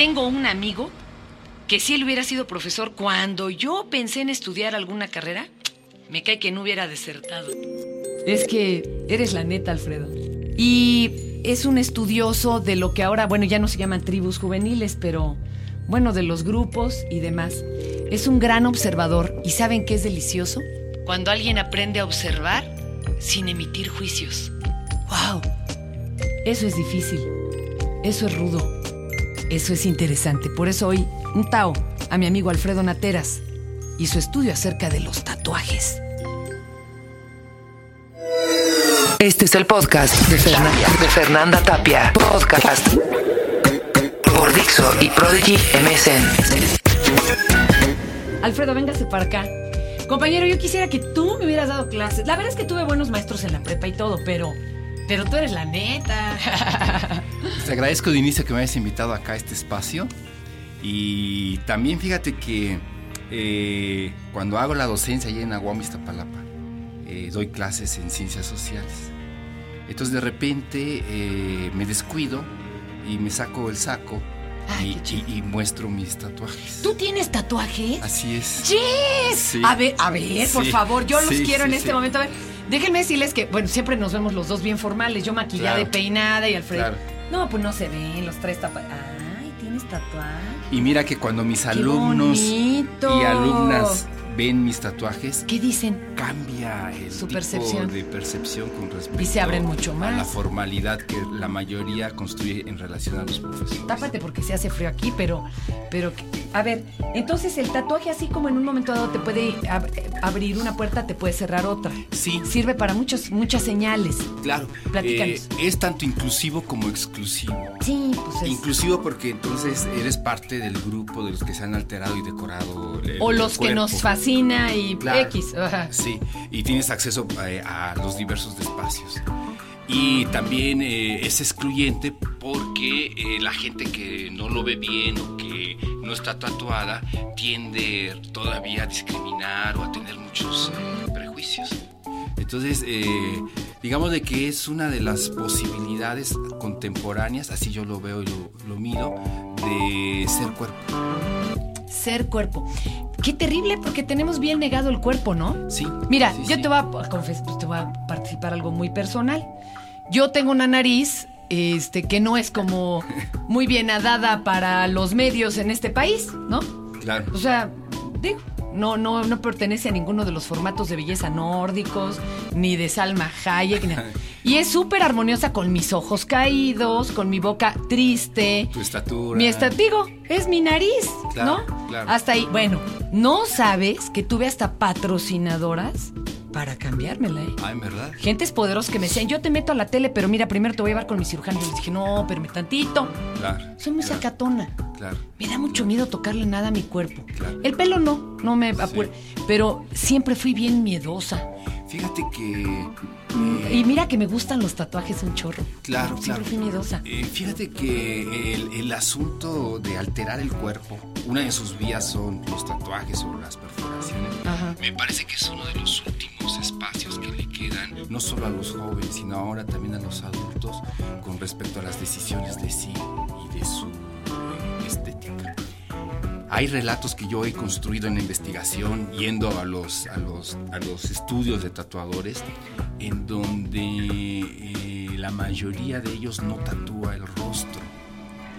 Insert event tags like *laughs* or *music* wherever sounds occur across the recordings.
tengo un amigo que si él hubiera sido profesor, cuando yo pensé en estudiar alguna carrera, me cae que no hubiera desertado. Es que eres la neta, Alfredo. Y es un estudioso de lo que ahora, bueno, ya no se llaman tribus juveniles, pero bueno, de los grupos y demás. Es un gran observador y ¿saben qué es delicioso? Cuando alguien aprende a observar sin emitir juicios. ¡Wow! Eso es difícil. Eso es rudo. Eso es interesante. Por eso hoy, un Tao a mi amigo Alfredo Nateras y su estudio acerca de los tatuajes. Este es el podcast de Fernanda, de Fernanda Tapia. Podcast por Dixo y Prodigy MSN. Alfredo, véngase para acá. Compañero, yo quisiera que tú me hubieras dado clases. La verdad es que tuve buenos maestros en la prepa y todo, pero. Pero tú eres la neta. Te agradezco de inicio que me hayas invitado acá a este espacio. Y también fíjate que eh, cuando hago la docencia allá en Aguam, Iztapalapa, eh, doy clases en ciencias sociales. Entonces de repente eh, me descuido y me saco el saco Ay, y, muestro mis tatuajes. ¿Tú tienes tatuajes? Así es. ¡Yes! Sí. A ver, a ver, por Sí, favor, yo los sí, quiero en este momento. A ver, déjenme decirles que, bueno, siempre nos vemos los dos bien formales. Yo maquillada Claro. y peinada y Alfredo. Claro. No, pues no se ven, los tres tapados. Ay, tienes tatuaje. Y mira que cuando mis ¡Qué alumnos bonito! y alumnas ven mis tatuajes, ¿Qué dicen? cambia el Su tipo percepción. de percepción con respecto Y se abren mucho a más. la formalidad que la mayoría construye en relación a los profesores. Tápate porque se hace frío aquí, pero, pero, a ver, entonces el tatuaje así como en un momento dado te puede ab- abrir una puerta, te puede cerrar otra. Sí, Sirve para muchos, muchas señales. claro. Platícanos. Eh, es tanto inclusivo como exclusivo. Sí, pues es. Inclusivo porque entonces eres parte del grupo de los que se han alterado y decorado. el- o el los que cuerpo. nos fascina y Claro. X. *laughs* Sí, y tienes acceso eh, a los diversos espacios. Y también eh, es excluyente porque eh, la gente que no lo ve bien o que no está tatuada tiende todavía a discriminar o a tener muchos eh, prejuicios. Entonces, eh, digamos de que es una de las posibilidades contemporáneas, así yo lo veo y lo, lo mido, de ser cuerpo. Ser cuerpo. Qué terrible porque tenemos bien negado el cuerpo, ¿no? Sí. Mira, sí, yo sí. te voy a te voy a participar algo muy personal. Yo tengo una nariz este, que no es como muy bien dada para los medios en este país, ¿no? Claro. O sea, digo, no, no, no pertenece a ninguno de los formatos de belleza nórdicos, ni de Salma Hayek. ni- *laughs* Y es súper armoniosa con mis ojos caídos, con mi boca triste. Tu estatura. Mi estatigo es mi nariz, Claro, ¿no? Claro. Hasta ahí. Bueno, no sabes que tuve hasta patrocinadoras para cambiármela, ¿eh? Ah, en verdad. Gentes poderosas que me decían, yo te meto a la tele, pero mira, primero te voy a llevar con mi cirujano. Yo les dije, no, espérame tantito. Claro. Soy muy claro, sacatona. Claro. Me da mucho miedo tocarle nada a mi cuerpo. Claro. El pelo no, no me apura. Pero siempre fui bien miedosa. Fíjate que. Eh, Y mira que me gustan los tatuajes un chorro. Claro, Siempre claro. fui miedosa. eh, fíjate que el, el asunto de alterar el cuerpo, una de sus vías son los tatuajes o las perforaciones. Ajá. Me parece que es uno de los últimos espacios que le quedan, no solo a los jóvenes, sino ahora también a los adultos, con respecto a las decisiones de sí y de su eh, estética. Hay relatos que yo he construido en la investigación, yendo a los, a los, a los estudios de tatuadores, en donde eh, la mayoría de ellos no tatúa el rostro.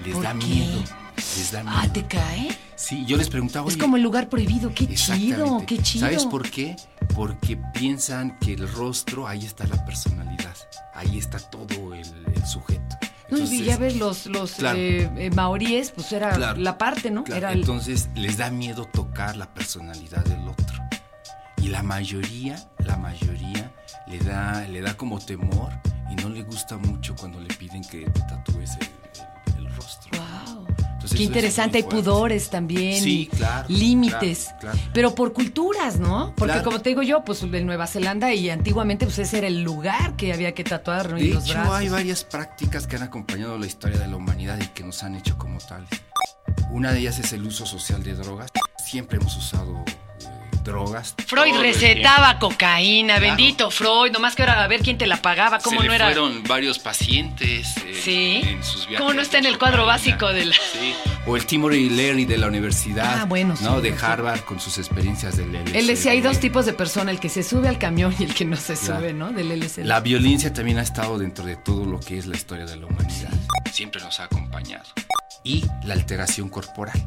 Les ¿Por da qué? miedo. Les da miedo. Ah, ¿te cae? Sí, yo les preguntaba. Es "Oye, como el lugar prohibido. Qué chido, qué chido. ¿Sabes por qué? Porque piensan que el rostro, ahí está la personalidad, ahí está todo el, el sujeto. No, y ya ves, los, los Claro. eh, eh, maoríes, pues era Claro. la parte, ¿no? claro, Era el- entonces les da miedo tocar la personalidad del otro. Y la mayoría, la mayoría le da, le da como temor y no le gusta mucho cuando le piden que te tatúes el. Qué interesante, hay pudores también. Sí, claro, Límites. claro, claro. Pero por culturas, ¿no? Porque Claro. como te digo yo, pues en Nueva Zelanda y antiguamente, pues ese era el lugar que había que tatuar ¿no? y De los hecho, brazos. hay varias prácticas que han acompañado la historia de la humanidad y que nos han hecho como tales. Una de ellas es el uso social de drogas. Siempre hemos usado drogas. Freud recetaba cocaína, Claro. bendito Freud, nomás que ahora a ver quién te la pagaba, cómo Se no le era. fueron varios pacientes eh, Sí. en sus viajes. ¿Cómo no está en el cuadro cocaína. básico de la- Sí. O el Timothy Leary de la universidad, Ah, bueno, sí, ¿no? de sí. Harvard con sus experiencias del LSD. Él decía, hay dos tipos de persona, el que se sube al camión y el que no se Claro. sube, ¿no? Del LSD. La violencia también ha estado dentro de todo lo que es la historia de la humanidad. Siempre nos ha acompañado. Y la alteración corporal.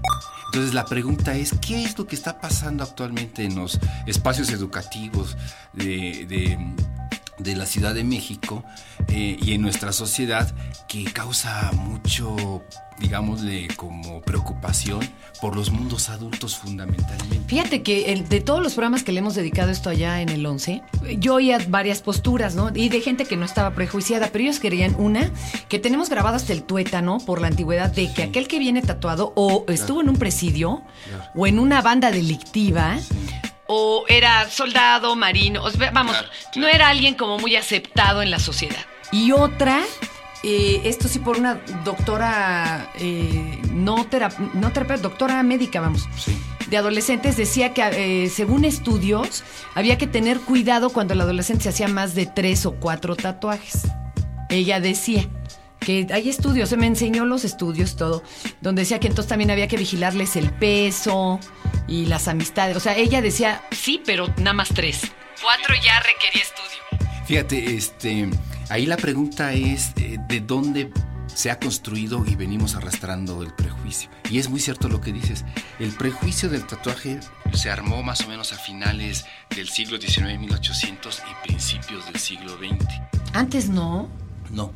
Entonces la pregunta es, ¿qué es lo que está pasando actualmente en los espacios educativos de, de- de la Ciudad de México eh, y en nuestra sociedad que causa mucho, digámosle, como preocupación por los mundos adultos fundamentalmente? Fíjate que el- de todos los programas que le hemos dedicado esto allá en el 11, yo oía varias posturas, ¿no? Y de gente que no estaba prejuiciada, pero ellos querían una, que tenemos grabado hasta el tuétano por la antigüedad de que aquel que viene tatuado o estuvo en un presidio Claro. o en una banda delictiva. O era soldado, marino, o sea, vamos, Claro, no era alguien como muy aceptado en la sociedad. Y otra, eh, esto sí por una doctora, eh, no, terap no terapeuta, doctora médica, vamos Sí. de adolescentes decía que eh, según estudios había que tener cuidado cuando el adolescente se hacía más de tres o cuatro tatuajes. Ella decía que hay estudios, se me enseñó los estudios todo, donde decía que entonces también había que vigilarles el peso y las amistades. O sea, ella decía, sí, pero nada más tres. Cuatro ya requería estudio. Fíjate, este, ahí la pregunta es eh, de dónde se ha construido y venimos arrastrando el prejuicio. Y es muy cierto lo que dices. El prejuicio del tatuaje se armó más o menos a finales del siglo XIX, 1800 y principios del siglo XX. Antes no. No.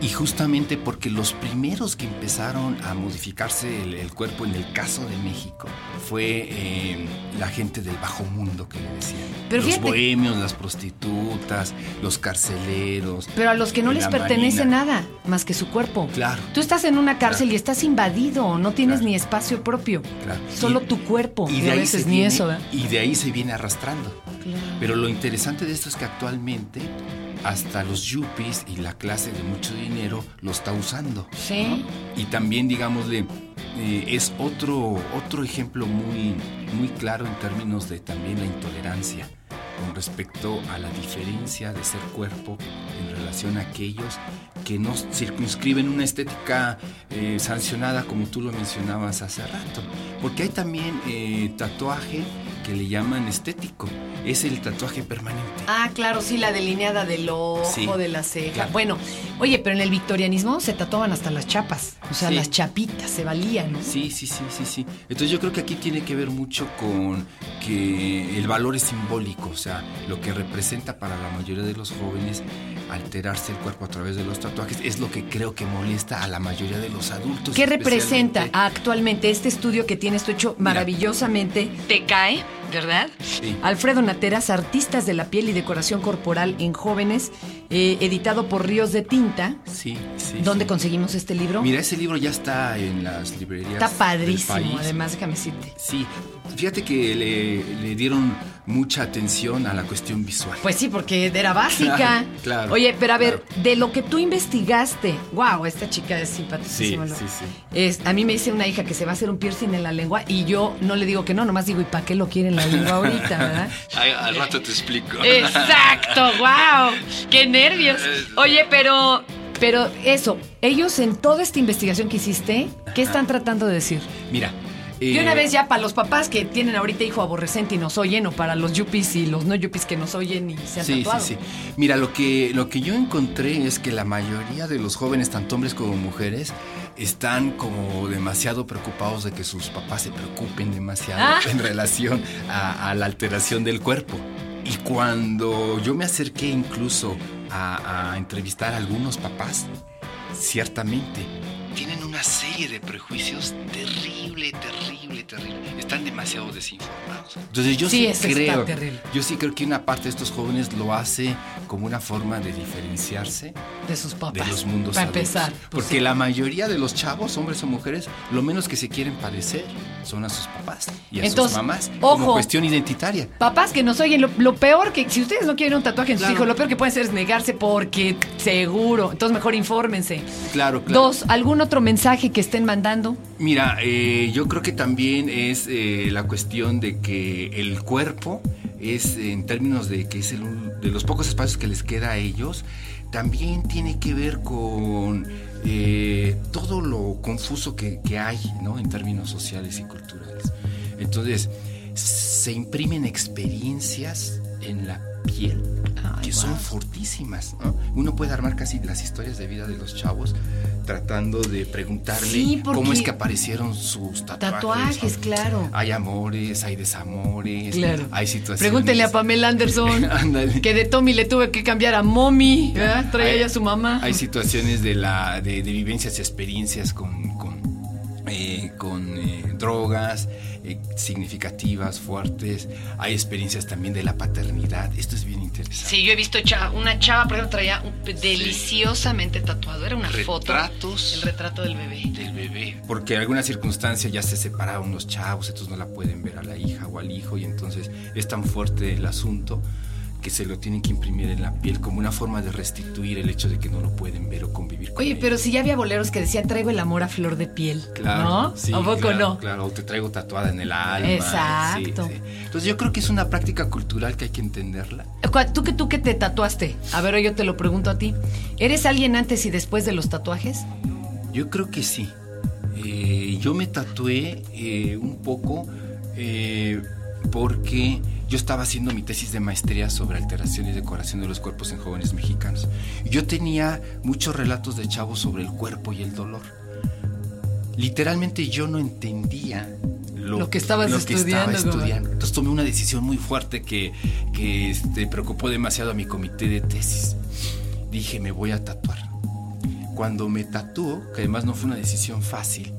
Y justamente porque los primeros que empezaron a modificarse el, el cuerpo en el caso de México fue eh, la gente del bajo mundo que le decían. Pero los fíjate- bohemios, las prostitutas, los carceleros. Pero a los que no les pertenece marina. nada más que su cuerpo. Claro. Tú estás en una cárcel Claro. y estás invadido, no tienes Claro. ni espacio propio. Claro. Solo Y- tu cuerpo. Y de ahí veces se ni viene- eso. Y de ahí se viene arrastrando. Pero lo interesante de esto es que actualmente hasta los yuppies y la clase de mucho dinero lo está usando. Sí. Y también, digámosle, eh, es otro, otro ejemplo muy, muy claro en términos de también la intolerancia con respecto a la diferencia de ser cuerpo en relación a aquellos que no circunscriben una estética eh, sancionada como tú lo mencionabas hace rato. Porque hay también eh, tatuaje que le llaman estético. Es el tatuaje permanente. Ah, claro, sí, la delineada del ojo, Sí, de la ceja. claro. Bueno, oye, pero en el victorianismo se tatuaban hasta las chapas. O sea, Sí. las chapitas, se valían, ¿no? Sí, sí, sí, sí, sí. Entonces yo creo que aquí tiene que ver mucho con que el valor es simbólico, o sea, lo que representa para la mayoría de los jóvenes alterarse el cuerpo a través de los tatuajes es lo que creo que molesta a la mayoría de los adultos. ¿Qué representa actualmente este estudio que tienes tú hecho maravillosamente? Te cae, ¿verdad? Sí. Alfredo Nateras, Artistas de la Piel y Decoración Corporal en Jóvenes, eh, editado por Ríos de Tinta. Sí, sí. ¿Dónde sí. conseguimos este libro? Mira, ese libro ya está en las librerías. Está del padrísimo, país. además, déjame decirte. Sí, fíjate que le, le dieron mucha atención a la cuestión visual. Pues sí, porque era básica. *laughs* Claro, claro, Oye, pero a ver, claro. de lo que tú investigaste, wow, esta chica es simpaticísima. Sí, ¿no? sí, sí. Es, a mí me dice una hija que se va a hacer un piercing en la lengua y yo no le digo que no, nomás digo, ¿y para qué lo quiere en la lengua ahorita, *laughs* verdad? Ay, al rato te explico. Exacto, *laughs* wow, qué nervios. Oye, pero, pero eso, ellos en toda esta investigación que hiciste, ¿qué están tratando de decir? Mira. De eh, una vez ya para los papás que tienen ahorita hijo aborrecente y nos oyen, o para los yuppies y los no yuppies que nos oyen y se han Sí, sí, tatuado. sí. Mira, lo que, lo que yo encontré es que la mayoría de los jóvenes, tanto hombres como mujeres, están como demasiado preocupados de que sus papás se preocupen demasiado Ah. en relación a, a la alteración del cuerpo. Y cuando yo me acerqué incluso a, a entrevistar a algunos papás, ciertamente tienen una serie de prejuicios terrible, terrible, terrible. Están demasiado desinformados. Entonces yo Sí, sí, creo, yo sí creo que una parte de estos jóvenes lo hace como una forma de diferenciarse De sus papás. de los mundos Para adultos. empezar. pues Porque sí. la mayoría de los chavos, hombres o mujeres, lo menos que se quieren parecer son a sus papás y a Entonces, sus mamás ojo. como cuestión identitaria. Papás que nos oyen, lo, lo peor que, si ustedes no quieren un tatuaje en sus Claro. hijos, lo peor que pueden hacer es negarse porque seguro. Entonces mejor infórmense. Claro, claro. Dos, ¿algún otro mensaje que estén mandando? Mira, eh, yo creo que también es eh, la cuestión de que el cuerpo es, en términos de que es el, de los pocos espacios que les queda a ellos, también tiene que ver con eh, todo lo confuso que, que hay, ¿no? En términos sociales y culturales. Entonces, se imprimen experiencias en la piel Ay, que son fortísimas. ¿no? Uno puede armar casi las historias de vida de los chavos tratando de preguntarle Sí, cómo es que aparecieron sus tatuajes. Tatuajes, claro. Hay amores, hay desamores, Claro. hay situaciones. Pregúntenle a Pamela Anderson *laughs* que de Tommy le tuve que cambiar a Mommy. ¿verdad? Traía Hay- ya a su mamá. Hay situaciones de, la, de, de vivencias y experiencias con, con, eh, con, eh, drogas eh, significativas, fuertes. Hay experiencias también de la paternidad. Esto es bien interesante. Sí, yo he visto cha- una chava, por ejemplo, traía un- deliciosamente tatuado. Era una foto. Retratos. El retrato del bebé. del bebé. Porque en alguna circunstancia ya se separaron los chavos, entonces no la pueden ver a la hija o al hijo y entonces es tan fuerte el asunto que se lo tienen que imprimir en la piel como una forma de restituir el hecho de que no lo pueden ver o convivir con Oye, pero si ya había boleros que decían traigo el amor a flor de piel. Claro, ¿No? sí, ¿A poco claro, no? Claro, o te traigo tatuada en el alma. Exacto. sí, sí. Entonces yo creo que es una práctica cultural que hay que entenderla. ¿Tú que tú que te tatuaste? A ver, yo te lo pregunto a ti. ¿Eres alguien antes y después de los tatuajes? Yo creo que sí. Eh, yo me tatué eh, un poco eh, porque yo estaba haciendo mi tesis de maestría sobre alteración y decoración de los cuerpos en jóvenes mexicanos. Yo tenía muchos relatos de chavos sobre el cuerpo y el dolor. Literalmente yo no entendía Lo que estabas lo que estudiando, estaba estudiando. Entonces tomé una decisión muy fuerte que, que este, preocupó demasiado a mi comité de tesis. Dije, me voy a tatuar. Cuando me tatuó, que además no fue una decisión fácil,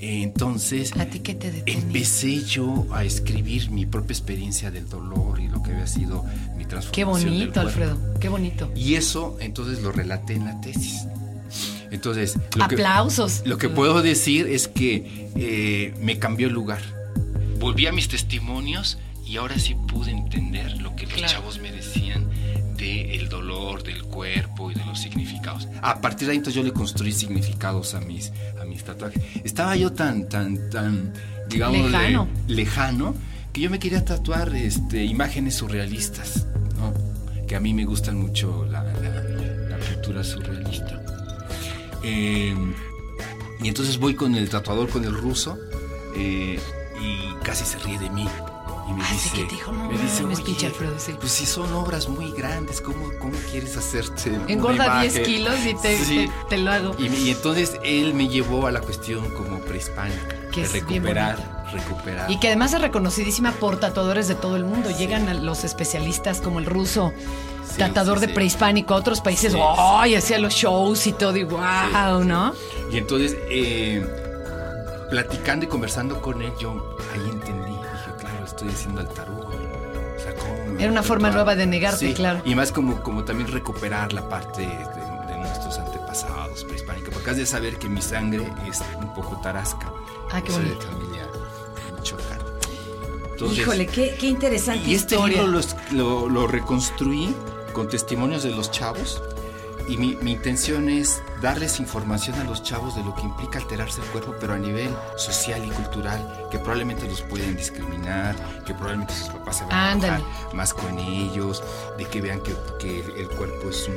entonces ¿A ti qué te detenía? empecé yo a escribir mi propia experiencia del dolor y lo que había sido mi transformación. Qué bonito. Alfredo. Qué bonito. Y eso entonces lo relaté en la tesis. Entonces, lo que- Aplausos. lo que puedo decir es que eh, me cambió el lugar. Volví a mis testimonios y ahora sí pude entender lo que los chavos me decían del dolor, del cuerpo y de los significados. A partir de ahí entonces yo le construí significados a mis, a mis tatuajes. Estaba yo tan, tan, tan, digamos, Lejano. lejano que yo me quería tatuar este, imágenes surrealistas, ¿no? que a mí me gustan mucho la, la- la cultura surrealista. Eh, y entonces voy con el tatuador, con el ruso, eh, y casi se ríe de mí. Y me Ah, sí, dice, que te dijo, no me dice, mames, "Oye, pinche Alfredo, sí". pues si son obras muy grandes, ¿cómo, cómo quieres hacerte Engorda 10 imagen?" kilos y te, Sí. te- te lo hago. Y, y entonces él me llevó a la cuestión como prehispánica, Que de es bien recuperar, recuperar. Y que además es reconocidísima por tatuadores de todo el mundo. Llegan a los especialistas como el ruso, Sí, de prehispánico, a otros países, ¡ay! hacía los shows y todo, y wow, ¿no? Y entonces, eh, platicando y conversando con él, yo ahí entendí. Estoy haciendo el tarot. O sea, ¿cómo Era una forma nueva de negarte, Sí, claro. Y más como, como también recuperar la parte de, de nuestros antepasados prehispánicos. Porque has de saber que mi sangre es un poco tarasca. Ah, qué Soy bonito. de familia. Entonces, Híjole, qué, qué interesante y este historia. libro lo- lo reconstruí con testimonios de los chavos y mi, mi intención es darles información a los chavos de lo que implica alterarse el cuerpo, pero a nivel social y cultural, que probablemente los pueden discriminar, que probablemente sus papás se van a más con ellos, de que vean que, que el cuerpo es un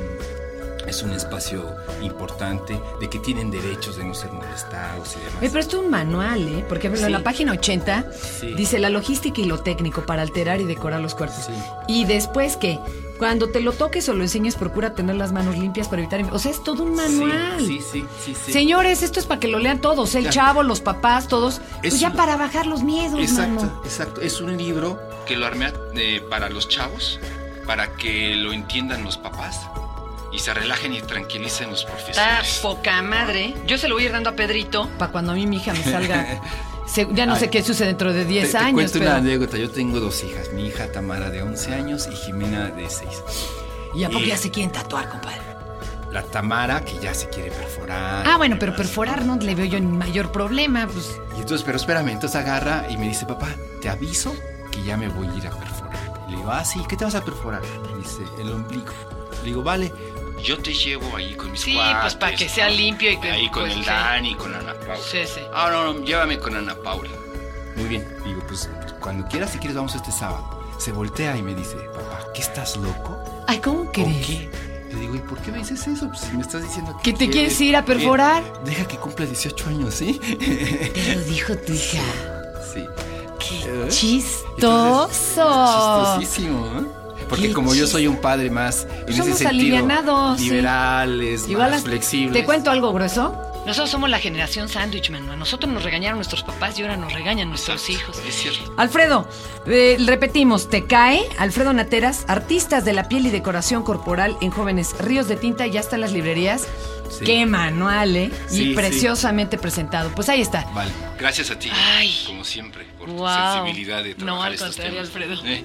es un espacio importante, de que tienen derechos de no ser molestados y demás. Oye, pero esto es un manual, ¿eh? Porque por ejemplo, en la página 80 Sí. dice la logística y lo técnico para alterar y decorar los cuerpos. Sí. Y después que cuando te lo toques o lo enseñes, procura tener las manos limpias para evitar... O sea, es todo un manual. Sí, sí, sí, sí. Señores, esto es para que lo lean todos, el Ya. chavo, los papás, todos. Pues Es ya un- para bajar los miedos, Exacto, mano. exacto. Es un libro que lo armé eh, para los chavos, para que lo entiendan los papás y se relajen y tranquilicen los Está profesores. poca madre. Yo se lo voy a ir dando a Pedrito para cuando a mí mi hija me salga. *laughs* Se- ya no sé qué sucede dentro de 10 te, te años, cuento pero. una anécdota. Yo tengo dos hijas. Mi hija Tamara de 11 años y Jimena de 6. ¿Y a poco ya se quieren tatuar, compadre? La Tamara que ya se quiere perforar. Ah, bueno, pero perforar no le veo yo ni mayor problema, pues. Y entonces, pero espérame, entonces agarra y me dice, papá, te aviso que ya me voy a ir a perforar. Y le digo, ah, sí, ¿qué te vas a perforar? Me dice, el ombligo. Le digo, vale, yo te llevo ahí con mis Sí, cuates, pues, para que sea limpio y que, Ahí con pues, el sí. Dani, con Ana Paula. Sí, sí. Ah, no, no, llévame con Ana Paula. Muy bien, digo, pues cuando quieras, si quieres, vamos este sábado. Se voltea y me dice, papá, ¿qué estás loco? Ay, ¿cómo ¿Por crees? qué? Le digo, ¿y por qué me dices eso? Pues si me estás diciendo ¿Que te quieres ir a perforar? Eh, deja que cumpla 18 años, ¿sí? Te lo dijo tu hija. sí. ¡Qué ¿Eh? chistoso! Chistosísimo, ¿eh? Porque Qué como yo soy un padre más en Somos ese sentido, alivianados, sí. liberales, Igual más flexibles. ¿Te cuento algo grueso? Nosotros somos la generación sándwich, man. A nosotros nos regañaron nuestros papás y ahora nos regañan nuestros hijos. Es cierto. Alfredo, eh, repetimos, te cae Alfredo Nateras, artistas de la piel y decoración corporal en jóvenes Ríos de Tinta, ya está en las librerías. Sí. Qué manual, ¿eh? Sí, y sí. preciosamente presentado. Pues ahí está. Vale, gracias a ti, Ay. como siempre, por tu Guau. sensibilidad de No, trabajar al estos contrario, temas. Alfredo. Eh,